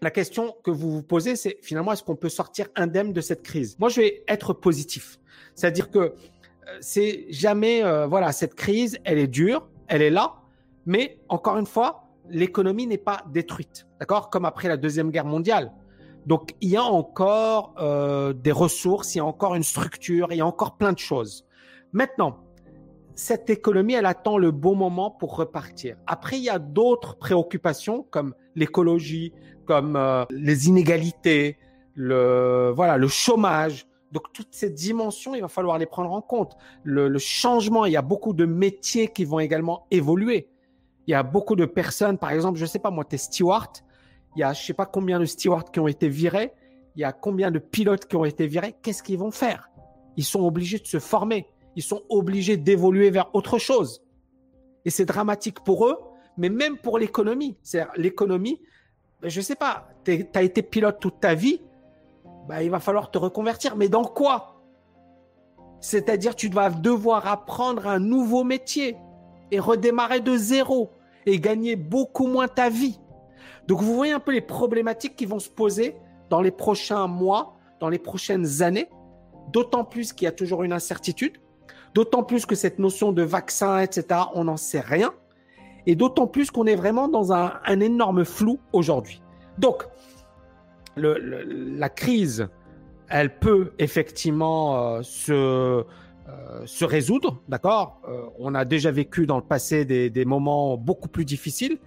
la question que vous vous posez, c'est finalement, est-ce qu'on peut sortir indemne de cette crise? Moi, je vais être positif. C'est-à-dire que euh, c'est jamais, euh, voilà, cette crise, elle est dure, elle est là, mais encore une fois, l'économie n'est pas détruite, d'accord? Comme après la Deuxième Guerre mondiale. Donc, il y a encore euh, des ressources, il y a encore une structure, il y a encore plein de choses. Maintenant, cette économie, elle attend le bon moment pour repartir. Après, il y a d'autres préoccupations comme l'écologie, comme euh, les inégalités, le voilà, le chômage. Donc toutes ces dimensions, il va falloir les prendre en compte. Le, le changement, il y a beaucoup de métiers qui vont également évoluer. Il y a beaucoup de personnes, par exemple, je sais pas moi, tu es steward, il y a je sais pas combien de stewards qui ont été virés, il y a combien de pilotes qui ont été virés, qu'est-ce qu'ils vont faire? Ils sont obligés de se former, ils sont obligés d'évoluer vers autre chose. Et c'est dramatique pour eux, mais même pour l'économie. C'est-à-dire l'économie, ben, je sais pas, tu as été pilote toute ta vie, ben, il va falloir te reconvertir, mais dans quoi? C'est-à-dire tu vas devoir apprendre un nouveau métier et redémarrer de zéro et gagner beaucoup moins ta vie. Donc vous voyez un peu les problématiques qui vont se poser dans les prochains mois, dans les prochaines années, d'autant plus qu'il y a toujours une incertitude, d'autant plus que cette notion de vaccin, etc., on n'en sait rien, et d'autant plus qu'on est vraiment dans un, énorme flou aujourd'hui. Donc, la crise, elle peut effectivement euh, se, euh, se résoudre, d'accord? Euh, On a déjà vécu dans le passé des, moments beaucoup plus difficiles.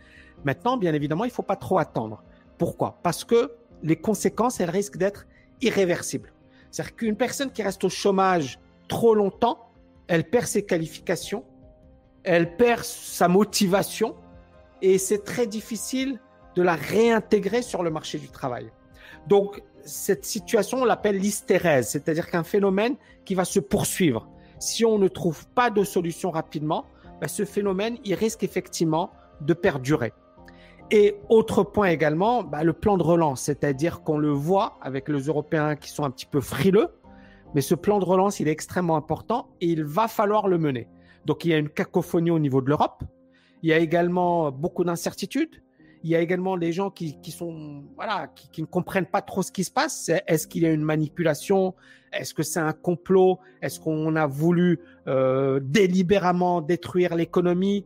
Maintenant, bien évidemment, il ne faut pas trop attendre. Pourquoi? Parce que les conséquences, elles risquent d'être irréversibles. C'est-à-dire qu'une personne qui reste au chômage trop longtemps, elle perd ses qualifications, elle perd sa motivation et c'est très difficile de la réintégrer sur le marché du travail. Donc, cette situation, on l'appelle l'hystérèse, c'est-à-dire qu'un phénomène qui va se poursuivre. Si on ne trouve pas de solution rapidement, ben, ce phénomène, il risque effectivement de perdurer. Et autre point également, ben, le plan de relance, c'est-à-dire qu'on le voit avec les Européens qui sont un petit peu frileux, mais ce plan de relance, il est extrêmement important et il va falloir le mener. Donc il y a une cacophonie au niveau de l'Europe, il y a également beaucoup d'incertitudes, il y a également des gens qui, qui sont voilà qui, qui, ne comprennent pas trop ce qui se passe. Est-ce qu'il y a une manipulation? Est-ce que c'est un complot? Est-ce qu'on a voulu euh, délibérément détruire l'économie?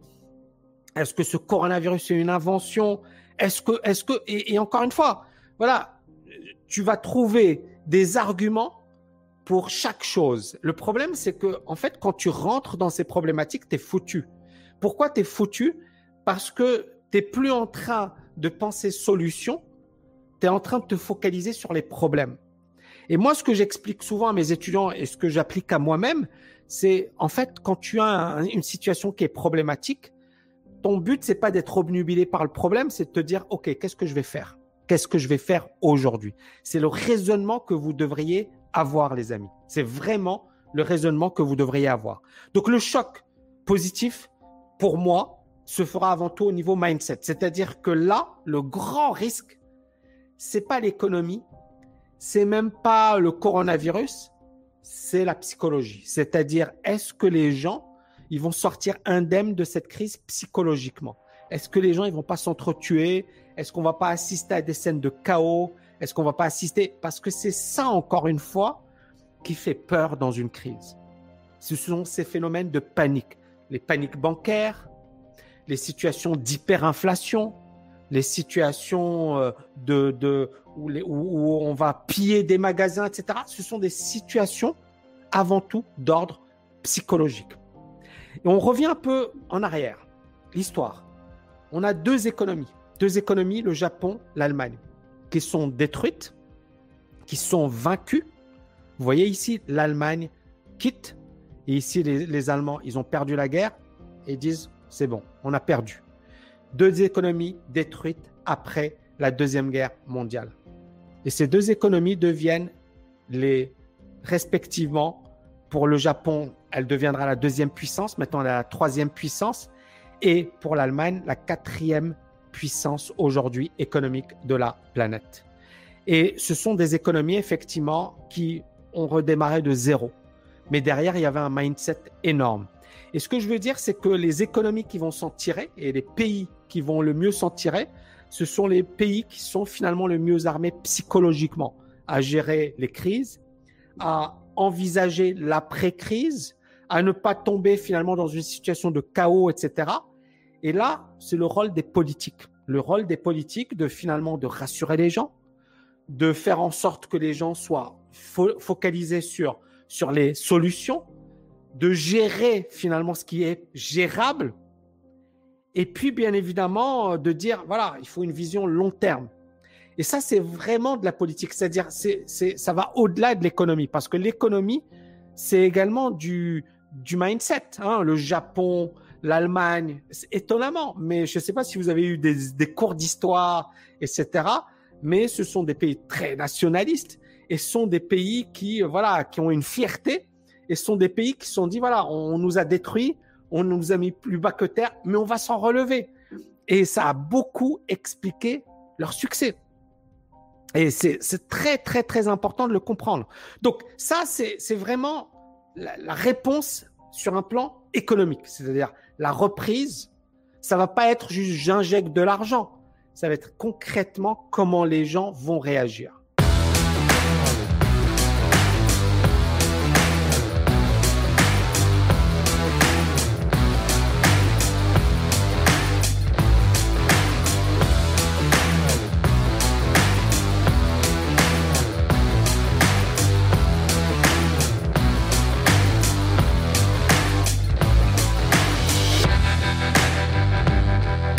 Est-ce que ce coronavirus est une invention? Est-ce que est-ce que et, et, encore une fois, voilà, tu vas trouver des arguments pour chaque chose. Le problème, c'est que en fait, quand tu rentres dans ces problématiques, t'es foutu. Pourquoi t'es foutu? Parce que tu plus en train de penser solution, tu es en train de te focaliser sur les problèmes. Et moi, ce que j'explique souvent à mes étudiants et ce que j'applique à moi-même, c'est en fait quand tu as une situation qui est problématique, ton but c'est pas d'être obnubilé par le problème, c'est de te dire ok, qu'est-ce que je vais faire? Qu'est-ce que je vais faire aujourd'hui? C'est le raisonnement que vous devriez avoir, les amis. C'est vraiment le raisonnement que vous devriez avoir. Donc le choc positif, pour moi, se fera avant tout au niveau mindset. C'est-à-dire que là, le grand risque, c'est pas l'économie, c'est même pas le coronavirus, c'est la psychologie. C'est-à-dire, est-ce que les gens, ils vont sortir indemnes de cette crise psychologiquement? Est-ce que les gens, ils vont pas s'entretuer? Est-ce qu'on va pas assister à des scènes de chaos? Est-ce qu'on va pas assister? Parce que c'est ça, encore une fois, qui fait peur dans une crise. Ce sont ces phénomènes de panique. Les paniques bancaires, les situations d'hyperinflation, les situations euh, de où, où, on va piller des magasins, etc. Ce sont des situations avant tout d'ordre psychologique. Et on revient un peu en arrière. L'histoire. On a deux économies. Deux économies, le Japon, l'Allemagne, qui sont détruites, qui sont vaincues. Vous voyez ici, l'Allemagne quitte. Et ici, les, Allemands, ils ont perdu la guerre et disent c'est bon, on a perdu. Deux économies détruites après la Deuxième Guerre mondiale. Et ces deux économies deviennent les, respectivement, pour le Japon, elle deviendra la deuxième puissance, maintenant la troisième puissance, et pour l'Allemagne, la quatrième puissance aujourd'hui économique de la planète. Et ce sont des économies, effectivement, qui ont redémarré de zéro. Mais derrière, il y avait un mindset énorme. Et ce que je veux dire, c'est que les économies qui vont s'en tirer et les pays qui vont le mieux s'en tirer, ce sont les pays qui sont finalement le mieux armés psychologiquement à gérer les crises, à envisager l'après-crise, à ne pas tomber finalement dans une situation de chaos, etc. Et là, c'est le rôle des politiques. Le rôle des politiques de finalement de rassurer les gens, de faire en sorte que les gens soient focalisés sur, sur les solutions, de gérer finalement ce qui est gérable, et puis bien évidemment de dire, voilà, il faut une vision long terme. Et ça, c'est vraiment de la politique, c'est-à-dire c'est, c'est, ça va au-delà de l'économie, parce que l'économie, c'est également du, du mindset. Hein. Le Japon, l'Allemagne, étonnamment, mais je ne sais pas si vous avez eu des, cours d'histoire, etc., mais ce sont des pays très nationalistes et sont des pays qui, voilà, qui ont une fierté et sont des pays qui sont dit, voilà, on nous a détruits, on nous a mis plus bas que terre, mais on va s'en relever. Et ça a beaucoup expliqué leur succès. Et c'est très, très, très important de le comprendre. Donc ça, c'est vraiment la, la, réponse sur un plan économique. C'est-à-dire la reprise, ça va pas être juste j'injecte de l'argent. Ça va être concrètement comment les gens vont réagir.